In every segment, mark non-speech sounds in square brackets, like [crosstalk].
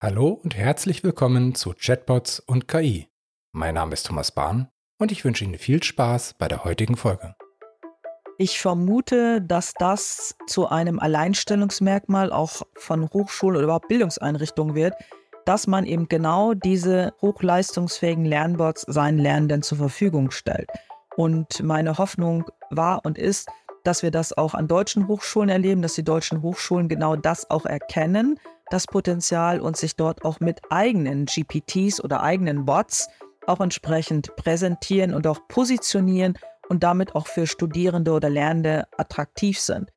Hallo und herzlich willkommen zu Chatbots und KI. Mein Name ist Thomas Bahn und ich wünsche Ihnen viel Spaß bei der heutigen Folge. Ich vermute, dass das zu einem Alleinstellungsmerkmal auch von Hochschulen oder überhaupt Bildungseinrichtungen wird, dass man eben genau diese hochleistungsfähigen Lernbots seinen Lernenden zur Verfügung stellt. Und meine Hoffnung war und ist, dass wir das auch an deutschen Hochschulen erleben, dass die deutschen Hochschulen genau das auch erkennen das Potenzial und sich dort auch mit eigenen GPTs oder eigenen Bots auch entsprechend präsentieren und auch positionieren und damit auch für Studierende oder Lernende attraktiv sind.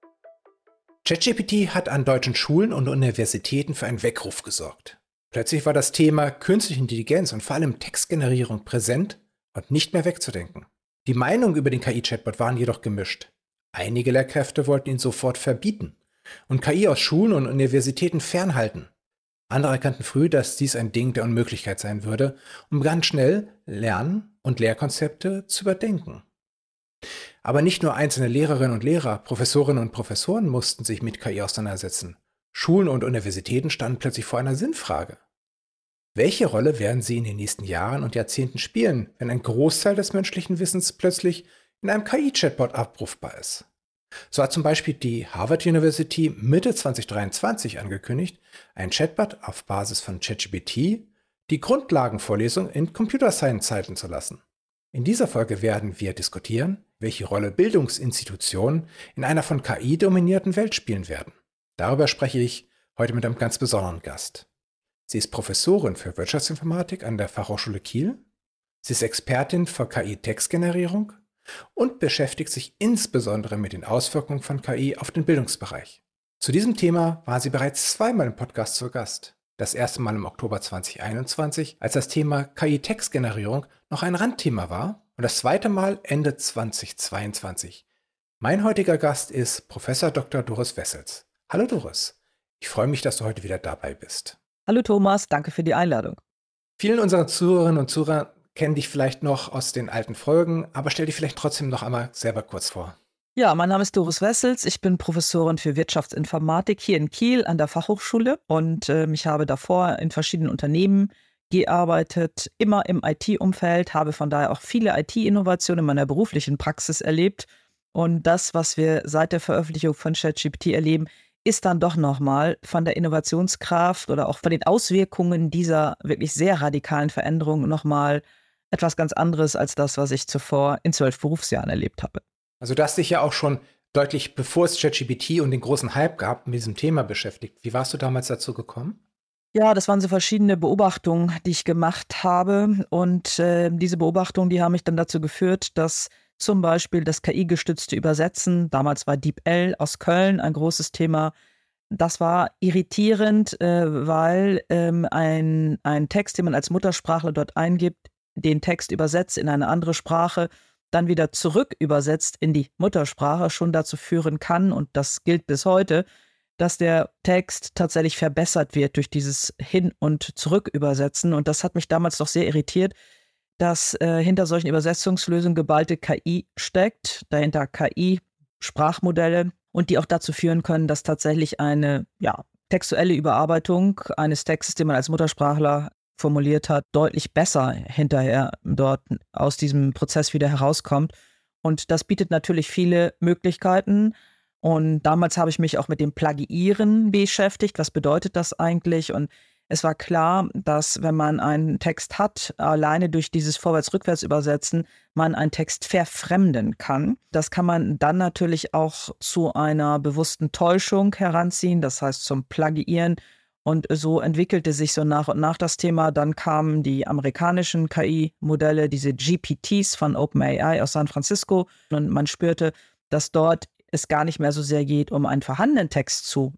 ChatGPT hat an deutschen Schulen und Universitäten für einen Weckruf gesorgt. Plötzlich war das Thema künstliche Intelligenz und vor allem Textgenerierung präsent und nicht mehr wegzudenken. Die Meinungen über den KI-Chatbot waren jedoch gemischt. Einige Lehrkräfte wollten ihn sofort verbieten und KI aus Schulen und Universitäten fernhalten. Andere erkannten früh, dass dies ein Ding der Unmöglichkeit sein würde und begannen schnell, Lern- und Lehrkonzepte zu überdenken. Aber nicht nur einzelne Lehrerinnen und Lehrer, Professorinnen und Professoren mussten sich mit KI auseinandersetzen. Schulen und Universitäten standen plötzlich vor einer Sinnfrage. Welche Rolle werden sie in den nächsten Jahren und Jahrzehnten spielen, wenn ein Großteil des menschlichen Wissens plötzlich in einem KI-Chatbot abrufbar ist? So hat zum Beispiel die Harvard University Mitte 2023 angekündigt, ein Chatbot auf Basis von ChatGPT die Grundlagenvorlesung in Computer Science zeichnen zu lassen. In dieser Folge werden wir diskutieren, welche Rolle Bildungsinstitutionen in einer von KI dominierten Welt spielen werden. Darüber spreche ich heute mit einem ganz besonderen Gast. Sie ist Professorin für Wirtschaftsinformatik an der Fachhochschule Kiel. Sie ist Expertin für KI-Textgenerierung und beschäftigt sich insbesondere mit den Auswirkungen von KI auf den Bildungsbereich. Zu diesem Thema war sie bereits zweimal im Podcast zu Gast. Das erste Mal im Oktober 2021, als das Thema KI-Textgenerierung noch ein Randthema war, und das zweite Mal Ende 2022. Mein heutiger Gast ist Professor Dr. Doris Wessels. Hallo Doris, ich freue mich, dass du heute wieder dabei bist. Hallo Thomas, danke für die Einladung. Vielen unserer Zuhörerinnen und Zuhörer kennen dich vielleicht noch aus den alten Folgen, aber stell dich vielleicht trotzdem noch einmal selber kurz vor. Ja, mein Name ist Doris Wessels. Ich bin Professorin für Wirtschaftsinformatik hier in Kiel an der Fachhochschule und äh, ich habe davor in verschiedenen Unternehmen gearbeitet, immer im IT-Umfeld, habe von daher auch viele IT-Innovationen in meiner beruflichen Praxis erlebt. Und das, was wir seit der Veröffentlichung von ChatGPT erleben, ist dann doch nochmal von der Innovationskraft oder auch von den Auswirkungen dieser wirklich sehr radikalen Veränderungen nochmal etwas ganz anderes als das, was ich zuvor in zwölf Berufsjahren erlebt habe. Also du hast dich ja auch schon deutlich bevor es ChatGPT und den großen Hype gab, mit diesem Thema beschäftigt. Wie warst du damals dazu gekommen? Ja, das waren so verschiedene Beobachtungen, die ich gemacht habe. Und äh, diese Beobachtungen, die haben mich dann dazu geführt, dass zum Beispiel das KI-gestützte Übersetzen, damals war DeepL aus Köln ein großes Thema, das war irritierend, äh, weil ähm, ein, ein Text, den man als Muttersprachler dort eingibt, den Text übersetzt in eine andere Sprache, dann wieder zurück übersetzt in die Muttersprache, schon dazu führen kann, und das gilt bis heute, dass der Text tatsächlich verbessert wird durch dieses Hin- und Zurückübersetzen. Und das hat mich damals doch sehr irritiert, dass äh, hinter solchen Übersetzungslösungen geballte KI steckt, dahinter KI-Sprachmodelle und die auch dazu führen können, dass tatsächlich eine ja, textuelle Überarbeitung eines Textes, den man als Muttersprachler formuliert hat, deutlich besser hinterher dort aus diesem Prozess wieder herauskommt. Und das bietet natürlich viele Möglichkeiten. Und damals habe ich mich auch mit dem Plagiieren beschäftigt. Was bedeutet das eigentlich? Und es war klar, dass wenn man einen Text hat, alleine durch dieses Vorwärts-Rückwärts-Übersetzen, man einen Text verfremden kann. Das kann man dann natürlich auch zu einer bewussten Täuschung heranziehen, das heißt zum Plagiieren und so entwickelte sich so nach und nach das Thema. Dann kamen die amerikanischen KI-Modelle, diese GPTs von OpenAI aus San Francisco. Und man spürte, dass dort es gar nicht mehr so sehr geht, um einen vorhandenen Text zu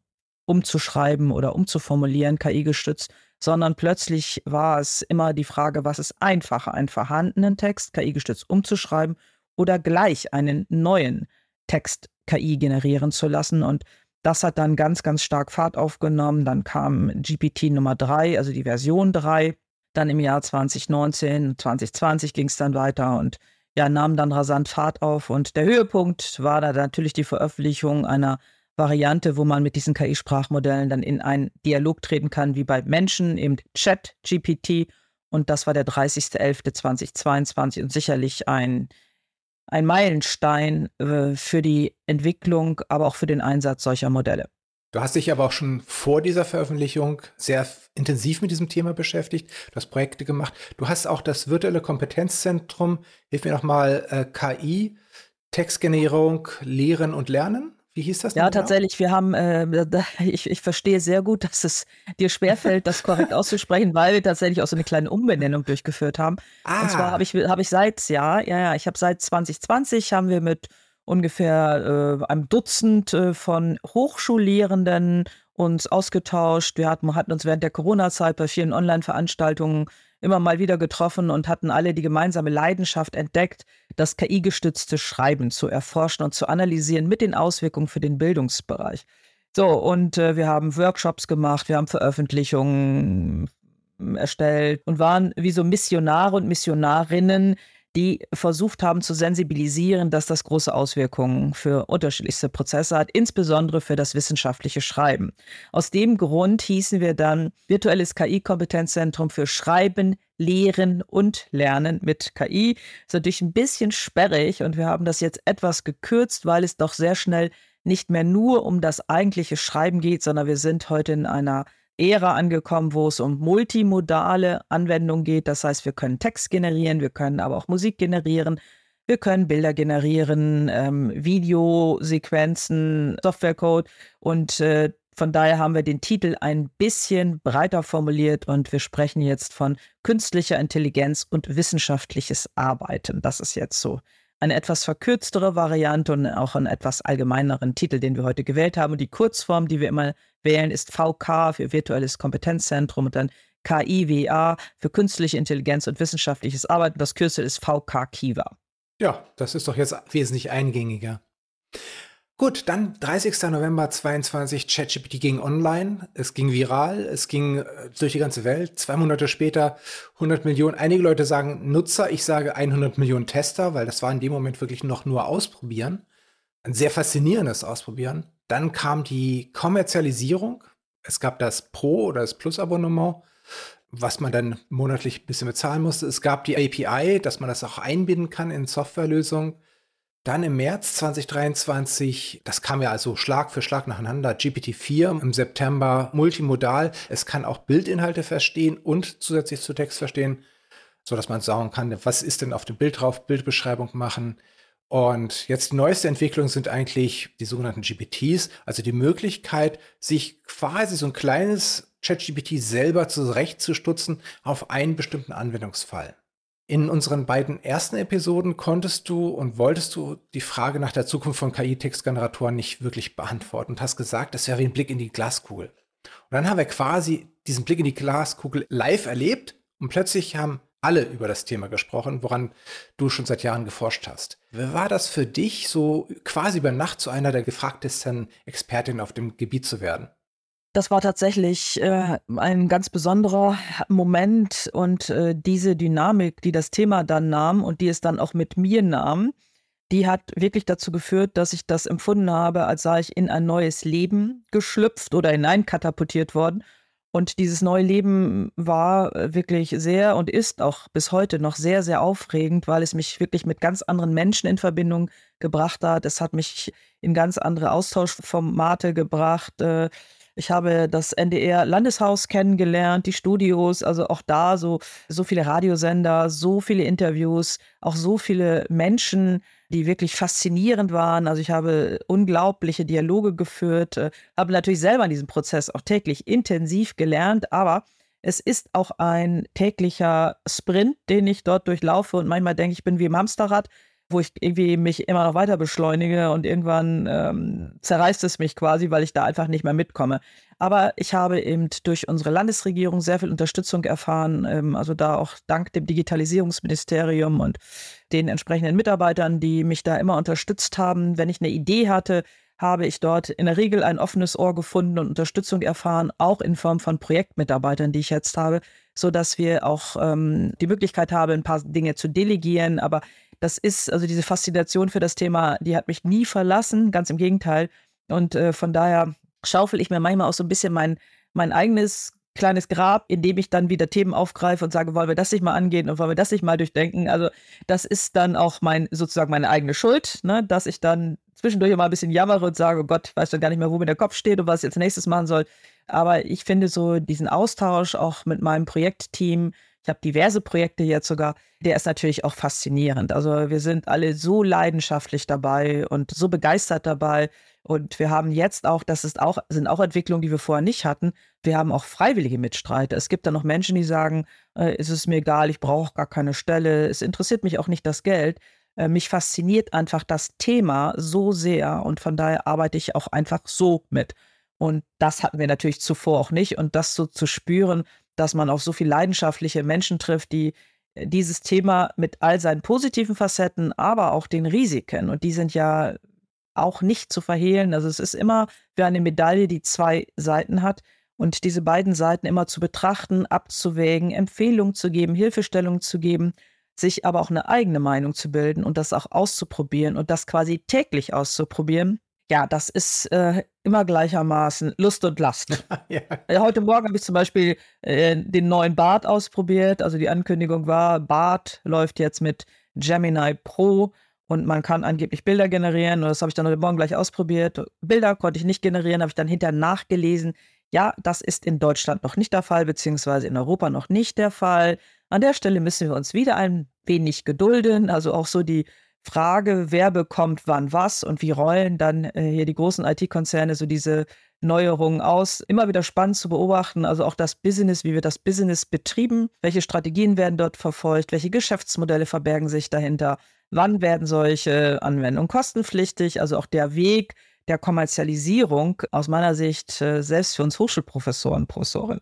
umzuschreiben oder umzuformulieren, KI-gestützt, sondern plötzlich war es immer die Frage, was ist einfacher, einen vorhandenen Text KI-gestützt umzuschreiben oder gleich einen neuen Text KI generieren zu lassen. Und das hat dann ganz, ganz stark Fahrt aufgenommen. Dann kam GPT Nummer 3, also die Version 3. Dann im Jahr 2019, 2020 ging es dann weiter und ja, nahm dann rasant Fahrt auf. Und der Höhepunkt war da natürlich die Veröffentlichung einer Variante, wo man mit diesen KI-Sprachmodellen dann in einen Dialog treten kann, wie bei Menschen, eben Chat, GPT. Und das war der 30.11.2022 und sicherlich ein, ein Meilenstein äh, für die Entwicklung, aber auch für den Einsatz solcher Modelle. Du hast dich aber auch schon vor dieser Veröffentlichung sehr intensiv mit diesem Thema beschäftigt. Du hast Projekte gemacht. Du hast auch das virtuelle Kompetenzzentrum, hilf mir nochmal, äh, KI, Textgenerierung, Lehren und Lernen. Wie hieß das? Ja, genau? tatsächlich. Wir haben, äh, ich, ich verstehe sehr gut, dass es dir schwerfällt, das korrekt [laughs] auszusprechen, weil wir tatsächlich auch so eine kleine Umbenennung durchgeführt haben. Ah. Und zwar ah. habe ich, hab ich seit, ja, ja, ja, ich habe seit 2020 haben wir mit ungefähr äh, einem Dutzend äh, von Hochschullehrenden uns ausgetauscht. Wir hatten, hatten uns während der Corona-Zeit bei vielen Online-Veranstaltungen immer mal wieder getroffen und hatten alle die gemeinsame Leidenschaft entdeckt, das KI-gestützte Schreiben zu erforschen und zu analysieren mit den Auswirkungen für den Bildungsbereich. So, und äh, wir haben Workshops gemacht, wir haben Veröffentlichungen erstellt und waren wie so Missionare und Missionarinnen, die versucht haben zu sensibilisieren, dass das große Auswirkungen für unterschiedlichste Prozesse hat, insbesondere für das wissenschaftliche Schreiben. Aus dem Grund hießen wir dann Virtuelles KI-Kompetenzzentrum für Schreiben, Lehren und Lernen mit KI. Ist natürlich ein bisschen sperrig und wir haben das jetzt etwas gekürzt, weil es doch sehr schnell nicht mehr nur um das eigentliche Schreiben geht, sondern wir sind heute in einer Ära angekommen, wo es um multimodale Anwendungen geht. Das heißt, wir können Text generieren, wir können aber auch Musik generieren, wir können Bilder generieren, ähm, Videosequenzen, Softwarecode und äh, von daher haben wir den Titel ein bisschen breiter formuliert und wir sprechen jetzt von künstlicher Intelligenz und wissenschaftliches Arbeiten. Das ist jetzt so eine etwas verkürztere Variante und auch einen etwas allgemeineren Titel, den wir heute gewählt haben. Und die Kurzform, die wir immer wählen, ist VK für virtuelles Kompetenzzentrum und dann KIWA für künstliche Intelligenz und wissenschaftliches Arbeiten. Das Kürzel ist VK Kiva. Ja, das ist doch jetzt wesentlich eingängiger. Gut, dann 30. November 22, ChatGPT ging online, es ging viral, es ging äh, durch die ganze Welt. Zwei Monate später 100 Millionen. Einige Leute sagen Nutzer, ich sage 100 Millionen Tester, weil das war in dem Moment wirklich noch nur Ausprobieren. Ein sehr faszinierendes Ausprobieren. Dann kam die Kommerzialisierung. Es gab das Pro- oder das Plus-Abonnement, was man dann monatlich ein bisschen bezahlen musste. Es gab die API, dass man das auch einbinden kann in Softwarelösungen. Dann im März 2023, das kam ja also Schlag für Schlag nacheinander, GPT-4 im September multimodal. Es kann auch Bildinhalte verstehen und zusätzlich zu Text verstehen, so dass man sagen kann, was ist denn auf dem Bild drauf, Bildbeschreibung machen. Und jetzt die neueste Entwicklung sind eigentlich die sogenannten GPTs, also die Möglichkeit, sich quasi so ein kleines ChatGPT selber zurechtzustutzen auf einen bestimmten Anwendungsfall. In unseren beiden ersten Episoden konntest du und wolltest du die Frage nach der Zukunft von KI-Textgeneratoren nicht wirklich beantworten und hast gesagt, das wäre wie ein Blick in die Glaskugel. Und dann haben wir quasi diesen Blick in die Glaskugel live erlebt und plötzlich haben alle über das Thema gesprochen, woran du schon seit Jahren geforscht hast. Wie war das für dich, so quasi über Nacht zu einer der gefragtesten Expertinnen auf dem Gebiet zu werden? Das war tatsächlich äh, ein ganz besonderer Moment und äh, diese Dynamik, die das Thema dann nahm und die es dann auch mit mir nahm, die hat wirklich dazu geführt, dass ich das empfunden habe, als sei ich in ein neues Leben geschlüpft oder hineinkatapultiert worden. Und dieses neue Leben war äh, wirklich sehr und ist auch bis heute noch sehr, sehr aufregend, weil es mich wirklich mit ganz anderen Menschen in Verbindung gebracht hat. Es hat mich in ganz andere Austauschformate gebracht. Äh, ich habe das NDR Landeshaus kennengelernt, die Studios, also auch da so, so viele Radiosender, so viele Interviews, auch so viele Menschen, die wirklich faszinierend waren. Also ich habe unglaubliche Dialoge geführt, äh, habe natürlich selber in diesem Prozess auch täglich intensiv gelernt, aber es ist auch ein täglicher Sprint, den ich dort durchlaufe und manchmal denke ich, bin wie im Hamsterrad wo ich irgendwie mich immer noch weiter beschleunige und irgendwann ähm, zerreißt es mich quasi, weil ich da einfach nicht mehr mitkomme. Aber ich habe eben durch unsere Landesregierung sehr viel Unterstützung erfahren, ähm, also da auch dank dem Digitalisierungsministerium und den entsprechenden Mitarbeitern, die mich da immer unterstützt haben. Wenn ich eine Idee hatte, habe ich dort in der Regel ein offenes Ohr gefunden und Unterstützung erfahren, auch in Form von Projektmitarbeitern, die ich jetzt habe, so dass wir auch ähm, die Möglichkeit haben, ein paar Dinge zu delegieren. Aber das ist, also diese Faszination für das Thema, die hat mich nie verlassen. Ganz im Gegenteil. Und äh, von daher schaufel ich mir manchmal auch so ein bisschen mein, mein eigenes kleines Grab, in dem ich dann wieder Themen aufgreife und sage, wollen wir das nicht mal angehen und wollen wir das nicht mal durchdenken. Also das ist dann auch mein sozusagen meine eigene Schuld, ne, dass ich dann zwischendurch mal ein bisschen jammere und sage, oh Gott, weiß dann gar nicht mehr, wo mir der Kopf steht und was ich jetzt nächstes machen soll. Aber ich finde so diesen Austausch auch mit meinem Projektteam, ich habe diverse Projekte jetzt sogar, der ist natürlich auch faszinierend. Also wir sind alle so leidenschaftlich dabei und so begeistert dabei. Und wir haben jetzt auch, das ist auch, sind auch Entwicklungen, die wir vorher nicht hatten. Wir haben auch freiwillige Mitstreiter. Es gibt da noch Menschen, die sagen, äh, ist es mir egal, ich brauche gar keine Stelle, es interessiert mich auch nicht das Geld. Äh, mich fasziniert einfach das Thema so sehr und von daher arbeite ich auch einfach so mit. Und das hatten wir natürlich zuvor auch nicht. Und das so zu spüren, dass man auf so viele leidenschaftliche Menschen trifft, die äh, dieses Thema mit all seinen positiven Facetten, aber auch den Risiken, und die sind ja auch nicht zu verhehlen. Also es ist immer wie eine Medaille, die zwei Seiten hat. Und diese beiden Seiten immer zu betrachten, abzuwägen, Empfehlungen zu geben, Hilfestellungen zu geben, sich aber auch eine eigene Meinung zu bilden und das auch auszuprobieren und das quasi täglich auszuprobieren, ja, das ist äh, immer gleichermaßen Lust und Last. [laughs] ja. Äh, heute Morgen habe ich zum Beispiel äh, den neuen Bart ausprobiert. Also die Ankündigung war, Bart läuft jetzt mit Gemini Pro und man kann angeblich Bilder generieren. Und das habe ich dann heute Morgen gleich ausprobiert. Bilder konnte ich nicht generieren, habe ich dann hinterher nachgelesen. Ja, das ist in Deutschland noch nicht der Fall, beziehungsweise in Europa noch nicht der Fall. An der Stelle müssen wir uns wieder ein wenig gedulden. Also auch so die Frage, wer bekommt wann was und wie rollen dann äh, hier die großen IT-Konzerne so diese Neuerungen aus. Immer wieder spannend zu beobachten, also auch das Business, wie wird das Business betrieben, welche Strategien werden dort verfolgt, welche Geschäftsmodelle verbergen sich dahinter, wann werden solche Anwendungen kostenpflichtig, also auch der Weg der Kommerzialisierung aus meiner Sicht äh, selbst für uns Hochschulprofessoren, Professorinnen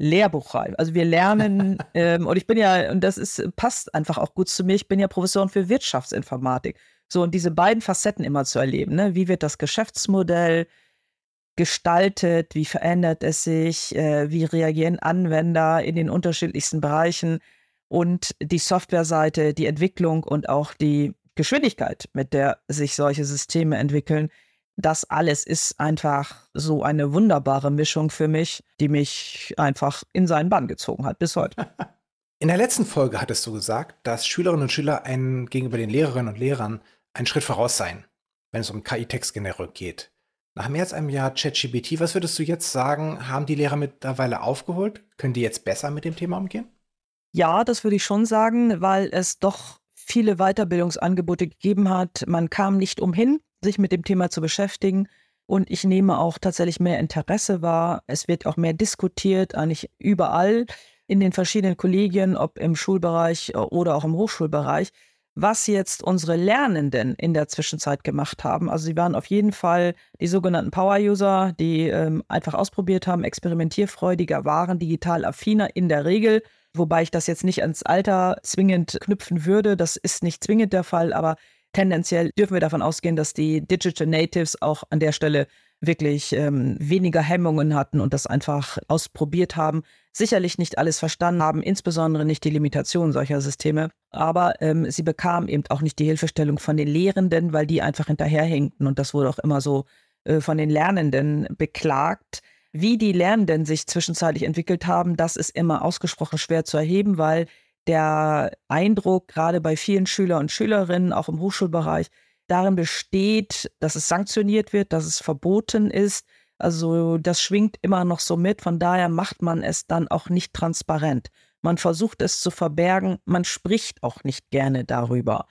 Lehrbuchreihe. Also wir lernen, [laughs] ähm, und ich bin ja, und das ist, passt einfach auch gut zu mir, ich bin ja Professorin für Wirtschaftsinformatik. So, und diese beiden Facetten immer zu erleben, ne? Wie wird das Geschäftsmodell gestaltet, wie verändert es sich, äh, wie reagieren Anwender in den unterschiedlichsten Bereichen und die Softwareseite, die Entwicklung und auch die Geschwindigkeit, mit der sich solche Systeme entwickeln das alles ist einfach so eine wunderbare Mischung für mich, die mich einfach in seinen Bann gezogen hat bis heute. In der letzten Folge hattest du gesagt, dass Schülerinnen und Schüler einen, gegenüber den Lehrerinnen und Lehrern einen Schritt voraus seien, wenn es um KI-Textgenerierung geht. Nach mehr als einem Jahr ChatGPT, was würdest du jetzt sagen, haben die Lehrer mittlerweile aufgeholt? Können die jetzt besser mit dem Thema umgehen? Ja, das würde ich schon sagen, weil es doch viele Weiterbildungsangebote gegeben hat. Man kam nicht umhin, sich mit dem Thema zu beschäftigen. Und ich nehme auch tatsächlich mehr Interesse wahr. Es wird auch mehr diskutiert, eigentlich überall in den verschiedenen Kollegien, ob im Schulbereich oder auch im Hochschulbereich, was jetzt unsere Lernenden in der Zwischenzeit gemacht haben. Also sie waren auf jeden Fall die sogenannten Power-User, die ähm, einfach ausprobiert haben, experimentierfreudiger waren, digital affiner in der Regel. Wobei ich das jetzt nicht ans Alter zwingend knüpfen würde. Das ist nicht zwingend der Fall, aber tendenziell dürfen wir davon ausgehen, dass die Digital Natives auch an der Stelle wirklich ähm, weniger Hemmungen hatten und das einfach ausprobiert haben. Sicherlich nicht alles verstanden haben, insbesondere nicht die Limitationen solcher Systeme. Aber ähm, sie bekamen eben auch nicht die Hilfestellung von den Lehrenden, weil die einfach hinterherhinkten. Und das wurde auch immer so äh, von den Lernenden beklagt. Wie die Lernenden sich zwischenzeitlich entwickelt haben, das ist immer ausgesprochen schwer zu erheben, weil der Eindruck, gerade bei vielen Schüler und Schülerinnen, auch im Hochschulbereich, darin besteht, dass es sanktioniert wird, dass es verboten ist. Also das schwingt immer noch so mit. Von daher macht man es dann auch nicht transparent. Man versucht es zu verbergen. Man spricht auch nicht gerne darüber,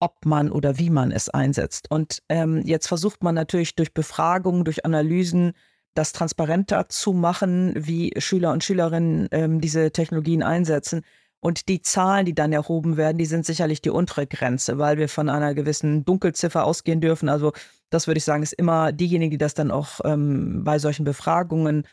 ob man oder wie man es einsetzt. Und ähm, jetzt versucht man natürlich durch Befragungen, durch Analysen, das transparenter zu machen, wie Schüler und Schülerinnen ähm, diese Technologien einsetzen. Und die Zahlen, die dann erhoben werden, die sind sicherlich die untere Grenze, weil wir von einer gewissen Dunkelziffer ausgehen dürfen. Also das würde ich sagen, ist immer diejenigen, die das dann auch ähm, bei solchen Befragungen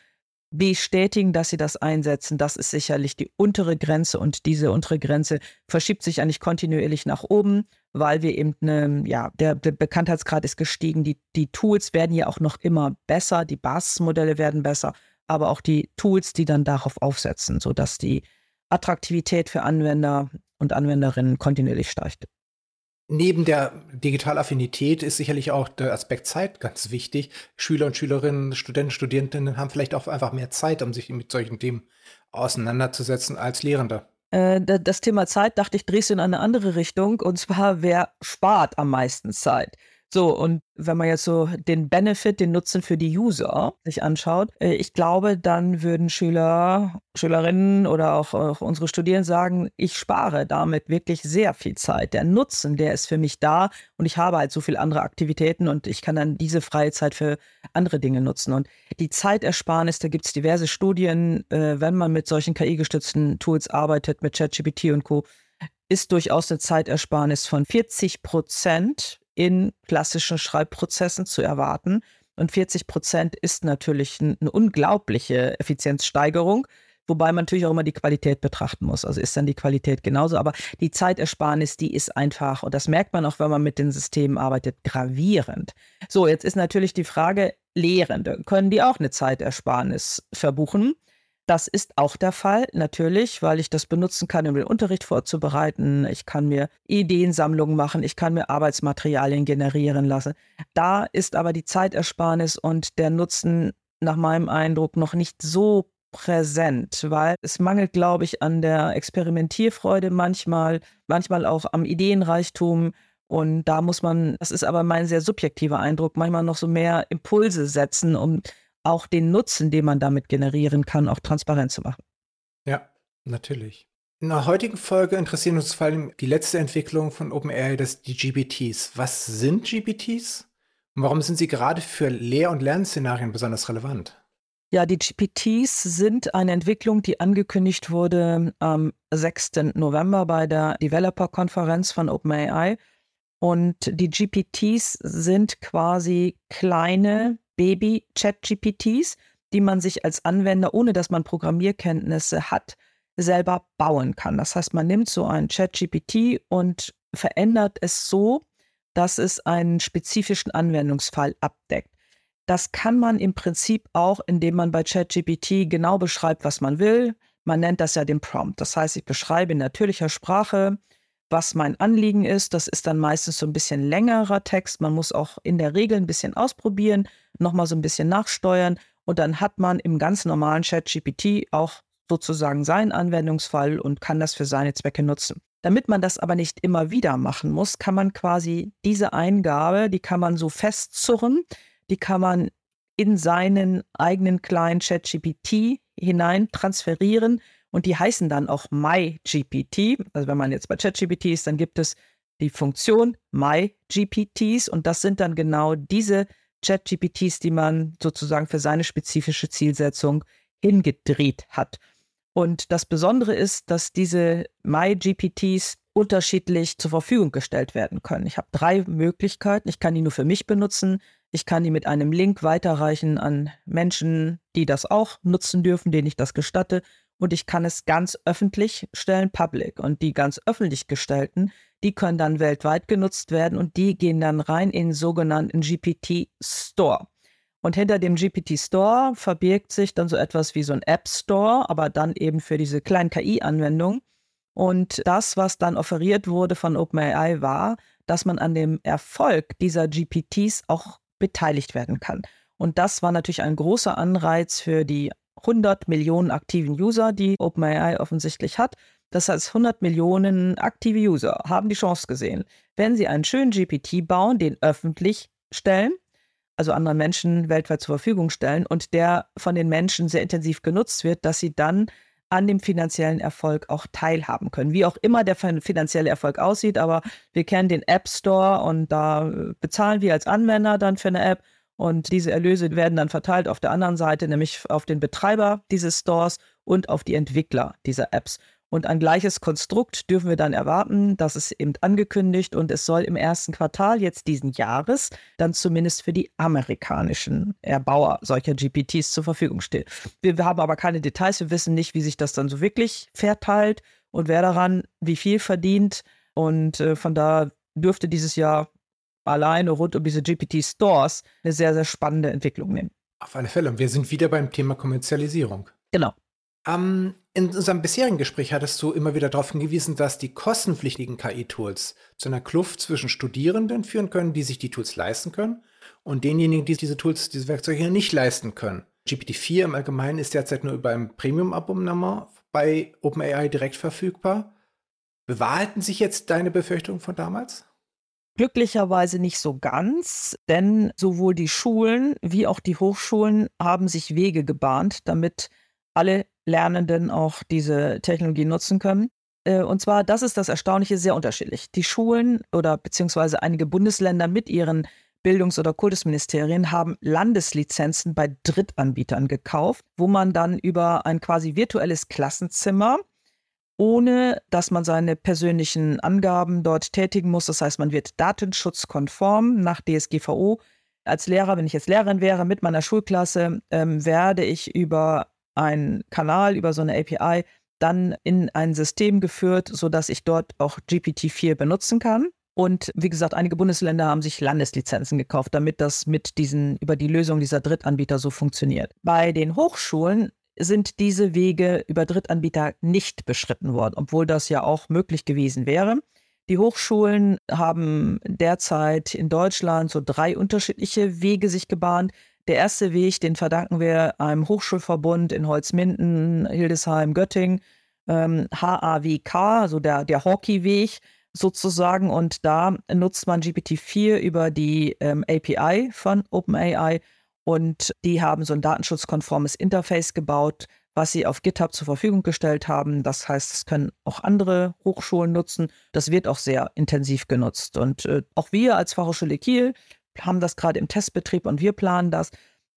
bestätigen, dass sie das einsetzen. Das ist sicherlich die untere Grenze und diese untere Grenze verschiebt sich eigentlich kontinuierlich nach oben, weil wir eben, eine, ja, der, der Bekanntheitsgrad ist gestiegen. Die, die Tools werden ja auch noch immer besser, die Basismodelle werden besser, aber auch die Tools, die dann darauf aufsetzen, sodass die Attraktivität für Anwender und Anwenderinnen kontinuierlich steigt. Neben der Digitalaffinität ist sicherlich auch der Aspekt Zeit ganz wichtig. Schüler und Schülerinnen, Studenten, Studentinnen haben vielleicht auch einfach mehr Zeit, um sich mit solchen Themen auseinanderzusetzen als Lehrende. Äh, das Thema Zeit, dachte ich, drehst du in eine andere Richtung. Und zwar, wer spart am meisten Zeit? So, und wenn man jetzt so den Benefit, den Nutzen für die User sich anschaut, äh, ich glaube, dann würden Schüler, Schülerinnen oder auch, auch unsere Studierenden sagen, ich spare damit wirklich sehr viel Zeit. Der Nutzen, der ist für mich da und ich habe halt so viele andere Aktivitäten und ich kann dann diese freie Zeit für andere Dinge nutzen. Und die Zeitersparnis, da gibt es diverse Studien, äh, wenn man mit solchen KI-gestützten Tools arbeitet, mit ChatGPT und Co., ist durchaus eine Zeitersparnis von 40 Prozent in klassischen Schreibprozessen zu erwarten. Und 40 Prozent ist natürlich eine unglaubliche Effizienzsteigerung, wobei man natürlich auch immer die Qualität betrachten muss. Also ist dann die Qualität genauso, aber die Zeitersparnis, die ist einfach, und das merkt man auch, wenn man mit den Systemen arbeitet, gravierend. So, jetzt ist natürlich die Frage, Lehrende, können die auch eine Zeitersparnis verbuchen? Das ist auch der Fall, natürlich, weil ich das benutzen kann, um den Unterricht vorzubereiten. Ich kann mir Ideensammlungen machen, ich kann mir Arbeitsmaterialien generieren lassen. Da ist aber die Zeitersparnis und der Nutzen nach meinem Eindruck noch nicht so präsent, weil es mangelt, glaube ich, an der Experimentierfreude manchmal, manchmal auch am Ideenreichtum. Und da muss man, das ist aber mein sehr subjektiver Eindruck, manchmal noch so mehr Impulse setzen, um auch den Nutzen, den man damit generieren kann, auch transparent zu machen. Ja, natürlich. In der heutigen Folge interessieren uns vor allem die letzte Entwicklung von OpenAI, das die GPTs. Was sind GPTs und warum sind sie gerade für Lehr- und Lernszenarien besonders relevant? Ja, die GPTs sind eine Entwicklung, die angekündigt wurde am 6. November bei der Developer-Konferenz von OpenAI. Und die GPTs sind quasi kleine Baby-Chat-GPTs, die man sich als Anwender, ohne dass man Programmierkenntnisse hat, selber bauen kann. Das heißt, man nimmt so ein Chat-GPT und verändert es so, dass es einen spezifischen Anwendungsfall abdeckt. Das kann man im Prinzip auch, indem man bei ChatGPT genau beschreibt, was man will. Man nennt das ja den Prompt. Das heißt, ich beschreibe in natürlicher Sprache, was mein Anliegen ist. Das ist dann meistens so ein bisschen längerer Text. Man muss auch in der Regel ein bisschen ausprobieren, nochmal so ein bisschen nachsteuern und dann hat man im ganz normalen Chat-GPT auch sozusagen seinen Anwendungsfall und kann das für seine Zwecke nutzen. Damit man das aber nicht immer wieder machen muss, kann man quasi diese Eingabe, die kann man so festzurren, die kann man in seinen eigenen kleinen ChatGPT hinein transferieren und die heißen dann auch MyGPT. Also wenn man jetzt bei ChatGPT ist, dann gibt es die Funktion MyGPTs und das sind dann genau diese ChatGPTs, die man sozusagen für seine spezifische Zielsetzung hingedreht hat. Und das Besondere ist, dass diese MyGPTs unterschiedlich zur Verfügung gestellt werden können. Ich habe drei Möglichkeiten. Ich kann die nur für mich benutzen. Ich kann die mit einem Link weiterreichen an Menschen, die das auch nutzen dürfen, denen ich das gestatte und ich kann es ganz öffentlich stellen, public. Und die ganz öffentlich gestellten, die können dann weltweit genutzt werden und die gehen dann rein in den sogenannten GPT Store. Und hinter dem GPT Store verbirgt sich dann so etwas wie so ein App Store, aber dann eben für diese kleinen KI-Anwendungen. Und das, was dann offeriert wurde von OpenAI, war, dass man an dem Erfolg dieser GPTs auch beteiligt werden kann. Und das war natürlich ein großer Anreiz für die 100 Millionen aktiven User, die OpenAI offensichtlich hat. Das heißt, 100 Millionen aktive User haben die Chance gesehen, wenn sie einen schönen GPT bauen, den öffentlich stellen, also anderen Menschen weltweit zur Verfügung stellen und der von den Menschen sehr intensiv genutzt wird, dass sie dann an dem finanziellen Erfolg auch teilhaben können. Wie auch immer der finanzielle Erfolg aussieht, aber wir kennen den App Store und da bezahlen wir als Anwender dann für eine App und diese Erlöse werden dann verteilt auf der anderen Seite, nämlich auf den Betreiber dieses Stores und auf die Entwickler dieser Apps. Und ein gleiches Konstrukt dürfen wir dann erwarten. Das ist eben angekündigt und es soll im ersten Quartal jetzt diesen Jahres dann zumindest für die amerikanischen Erbauer solcher GPTs zur Verfügung stehen. Wir, haben aber keine Details. Wir wissen nicht, wie sich das dann so wirklich verteilt und wer daran wie viel verdient. Und äh, von da dürfte dieses Jahr alleine rund um diese GPT-Stores eine sehr, sehr spannende Entwicklung nehmen. Auf alle Fälle. Und wir sind wieder beim Thema Kommerzialisierung. Genau. Um, in unserem bisherigen Gespräch hattest du immer wieder darauf hingewiesen, dass die kostenpflichtigen KI-Tools zu einer Kluft zwischen Studierenden führen können, die sich die Tools leisten können, und denjenigen, die diese Tools, diese Werkzeuge nicht leisten können. GPT-4 im Allgemeinen ist derzeit nur über ein Premium-Abonnement bei OpenAI direkt verfügbar. Bewahrheiten sich jetzt deine Befürchtungen von damals? Glücklicherweise nicht so ganz, denn sowohl die Schulen wie auch die Hochschulen haben sich Wege gebahnt, damit alle Lernenden auch diese Technologie nutzen können. Äh, und zwar, das ist das Erstaunliche, sehr unterschiedlich. Die Schulen oder beziehungsweise einige Bundesländer mit ihren Bildungs- oder Kultusministerien haben Landeslizenzen bei Drittanbietern gekauft, wo man dann über ein quasi virtuelles Klassenzimmer ohne dass man seine persönlichen Angaben dort tätigen muss. Das heißt, man wird datenschutzkonform nach DSGVO. Als Lehrer, wenn ich jetzt Lehrerin wäre mit meiner Schulklasse, ähm, werde ich über einen Kanal, über so eine API dann in ein System geführt, sodass ich dort auch GPT-4 benutzen kann. Und wie gesagt, einige Bundesländer haben sich Landeslizenzen gekauft, damit das mit diesen, über die Lösung dieser Drittanbieter so funktioniert. Bei den Hochschulen sind diese Wege über Drittanbieter nicht beschritten worden, obwohl das ja auch möglich gewesen wäre. Die Hochschulen haben derzeit in Deutschland so drei unterschiedliche Wege sich gebahnt. Der erste Weg, den verdanken wir einem Hochschulverbund in Holzminden, Hildesheim, Göttingen, ähm, HAWK, also der, der Hockey-Weg sozusagen. Und da nutzt man GPT-4 über die ähm, API von OpenAI und die haben so ein datenschutzkonformes Interface gebaut, was sie auf GitHub zur Verfügung gestellt haben. Das heißt, es können auch andere Hochschulen nutzen. Das wird auch sehr intensiv genutzt. Und äh, auch wir als Fachhochschule Kiel haben das gerade im Testbetrieb und wir planen das.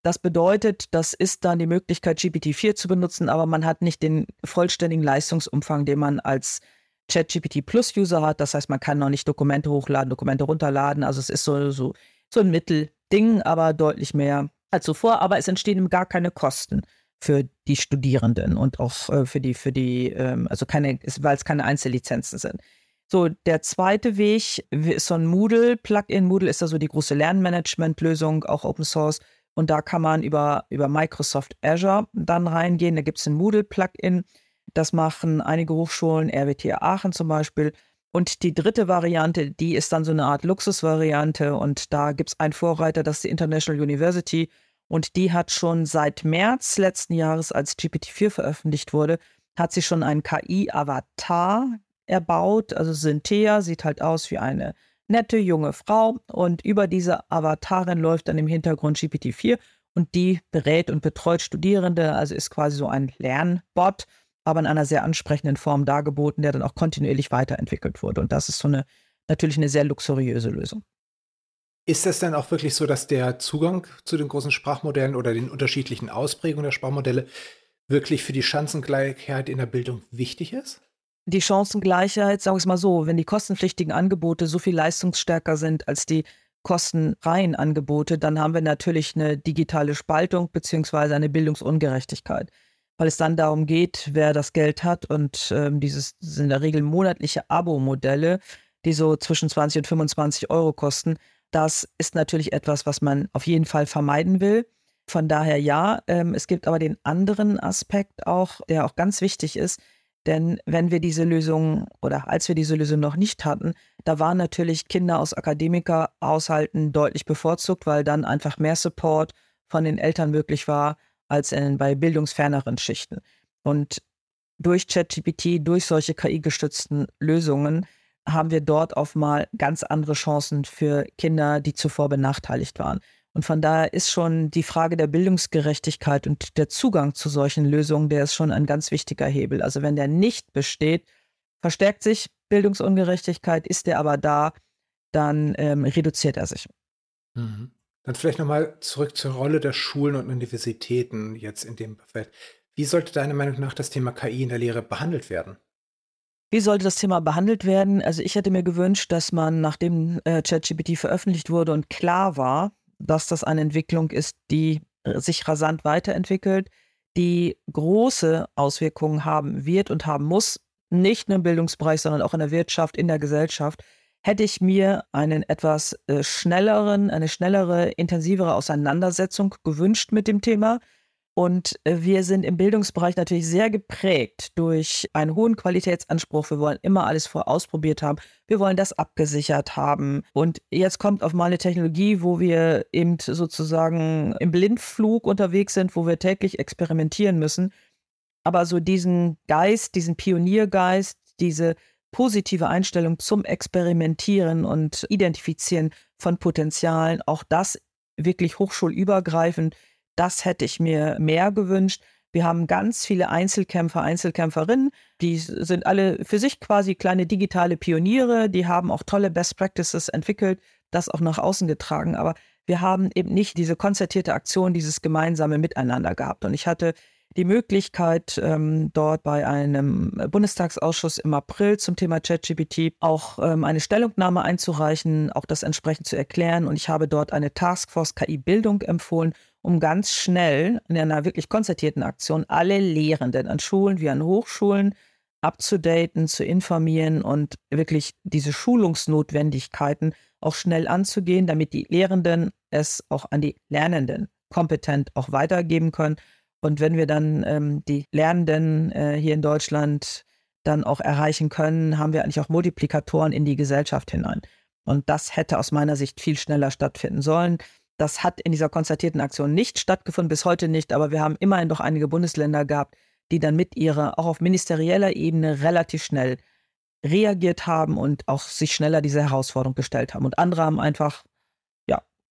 Das bedeutet, das ist dann die Möglichkeit, GPT-4 zu benutzen, aber man hat nicht den vollständigen Leistungsumfang, den man als ChatGPT Plus User hat. Das heißt, man kann noch nicht Dokumente hochladen, Dokumente runterladen. Also es ist so, so, so ein Mittelding, aber deutlich mehr als zuvor, aber es entstehen gar keine Kosten für die Studierenden und auch äh, für die, für die, ähm, also keine, weil es keine Einzellizenzen sind. So, der zweite Weg ist so ein Moodle-Plugin. Moodle ist also die große Lernmanagement-Lösung, auch Open Source. Und da kann man über, über Microsoft Azure dann reingehen. Da gibt es ein Moodle-Plugin. Das machen einige Hochschulen, RWTH Aachen zum Beispiel. Und die dritte Variante, die ist dann so eine Art Luxusvariante. Und da gibt es einen Vorreiter, das ist die International University. Und die hat schon seit März letzten Jahres, als GPT-4 veröffentlicht wurde, hat sie schon einen KI-Avatar erbaut. Also Synthea sieht halt aus wie eine nette junge Frau. Und über diese Avatarin läuft dann im Hintergrund GPT-4 und die berät und betreut Studierende, also ist quasi so ein Lernbot aber in einer sehr ansprechenden Form dargeboten, der dann auch kontinuierlich weiterentwickelt wurde. Und das ist so eine natürlich eine sehr luxuriöse Lösung. Ist es denn auch wirklich so, dass der Zugang zu den großen Sprachmodellen oder den unterschiedlichen Ausprägungen der Sprachmodelle wirklich für die Chancengleichheit in der Bildung wichtig ist? Die Chancengleichheit, sagen wir es mal so, wenn die kostenpflichtigen Angebote so viel leistungsstärker sind als die kostenfreien Angebote, dann haben wir natürlich eine digitale Spaltung beziehungsweise eine Bildungsungerechtigkeit weil es dann darum geht, wer das Geld hat. Und ähm, dieses sind in der Regel monatliche Abo-Modelle, die so zwischen 20 und 25 Euro kosten. Das ist natürlich etwas, was man auf jeden Fall vermeiden will. Von daher ja, ähm, es gibt aber den anderen Aspekt auch, der auch ganz wichtig ist. Denn wenn wir diese Lösung oder als wir diese Lösung noch nicht hatten, da waren natürlich Kinder aus Akademikerhaushalten deutlich bevorzugt, weil dann einfach mehr Support von den Eltern möglich war als in, bei bildungsferneren Schichten. Und durch ChatGPT, durch solche KI-gestützten Lösungen, haben wir dort auf mal ganz andere Chancen für Kinder, die zuvor benachteiligt waren. Und von daher ist schon die Frage der Bildungsgerechtigkeit und der Zugang zu solchen Lösungen, der ist schon ein ganz wichtiger Hebel. Also wenn der nicht besteht, verstärkt sich Bildungsungerechtigkeit, ist der aber da, dann ähm, reduziert er sich. Mhm. Dann vielleicht nochmal zurück zur Rolle der Schulen und Universitäten jetzt in dem Feld. Wie sollte deiner Meinung nach das Thema KI in der Lehre behandelt werden? Wie sollte das Thema behandelt werden? Also ich hätte mir gewünscht, dass man, nachdem äh, ChatGPT veröffentlicht wurde und klar war, dass das eine Entwicklung ist, die äh, sich rasant weiterentwickelt, die große Auswirkungen haben wird und haben muss, nicht nur im Bildungsbereich, sondern auch in der Wirtschaft, in der Gesellschaft, hätte ich mir einen etwas äh, schnelleren, eine schnellere, intensivere Auseinandersetzung gewünscht mit dem Thema. Und äh, wir sind im Bildungsbereich natürlich sehr geprägt durch einen hohen Qualitätsanspruch. Wir wollen immer alles vorausprobiert haben. Wir wollen das abgesichert haben. Und jetzt kommt auf mal eine Technologie, wo wir eben sozusagen im Blindflug unterwegs sind, wo wir täglich experimentieren müssen. Aber so diesen Geist, diesen Pioniergeist, diese positive Einstellung zum Experimentieren und Identifizieren von Potenzialen, auch das wirklich hochschulübergreifend, das hätte ich mir mehr gewünscht. Wir haben ganz viele Einzelkämpfer, Einzelkämpferinnen, die sind alle für sich quasi kleine digitale Pioniere, die haben auch tolle Best Practices entwickelt, das auch nach außen getragen. Aber wir haben eben nicht diese konzertierte Aktion, dieses gemeinsame Miteinander gehabt. Und ich hatte die Möglichkeit, ähm, dort bei einem Bundestagsausschuss im April zum Thema ChatGPT auch ähm, eine Stellungnahme einzureichen, auch das entsprechend zu erklären. Und ich habe dort eine Taskforce KI-Bildung empfohlen, um ganz schnell in einer wirklich konzertierten Aktion alle Lehrenden an Schulen wie an Hochschulen abzudaten, zu informieren und wirklich diese Schulungsnotwendigkeiten auch schnell anzugehen, damit die Lehrenden es auch an die Lernenden kompetent auch weitergeben können und wenn wir dann ähm, die Lernenden äh, hier in Deutschland dann auch erreichen können, haben wir eigentlich auch Multiplikatoren in die Gesellschaft hinein. Und das hätte aus meiner Sicht viel schneller stattfinden sollen. Das hat in dieser konstatierten Aktion nicht stattgefunden, bis heute nicht, aber wir haben immerhin doch einige Bundesländer gehabt, die dann mit ihrer, auch auf ministerieller Ebene, relativ schnell reagiert haben und auch sich schneller diese Herausforderung gestellt haben. Und andere haben einfach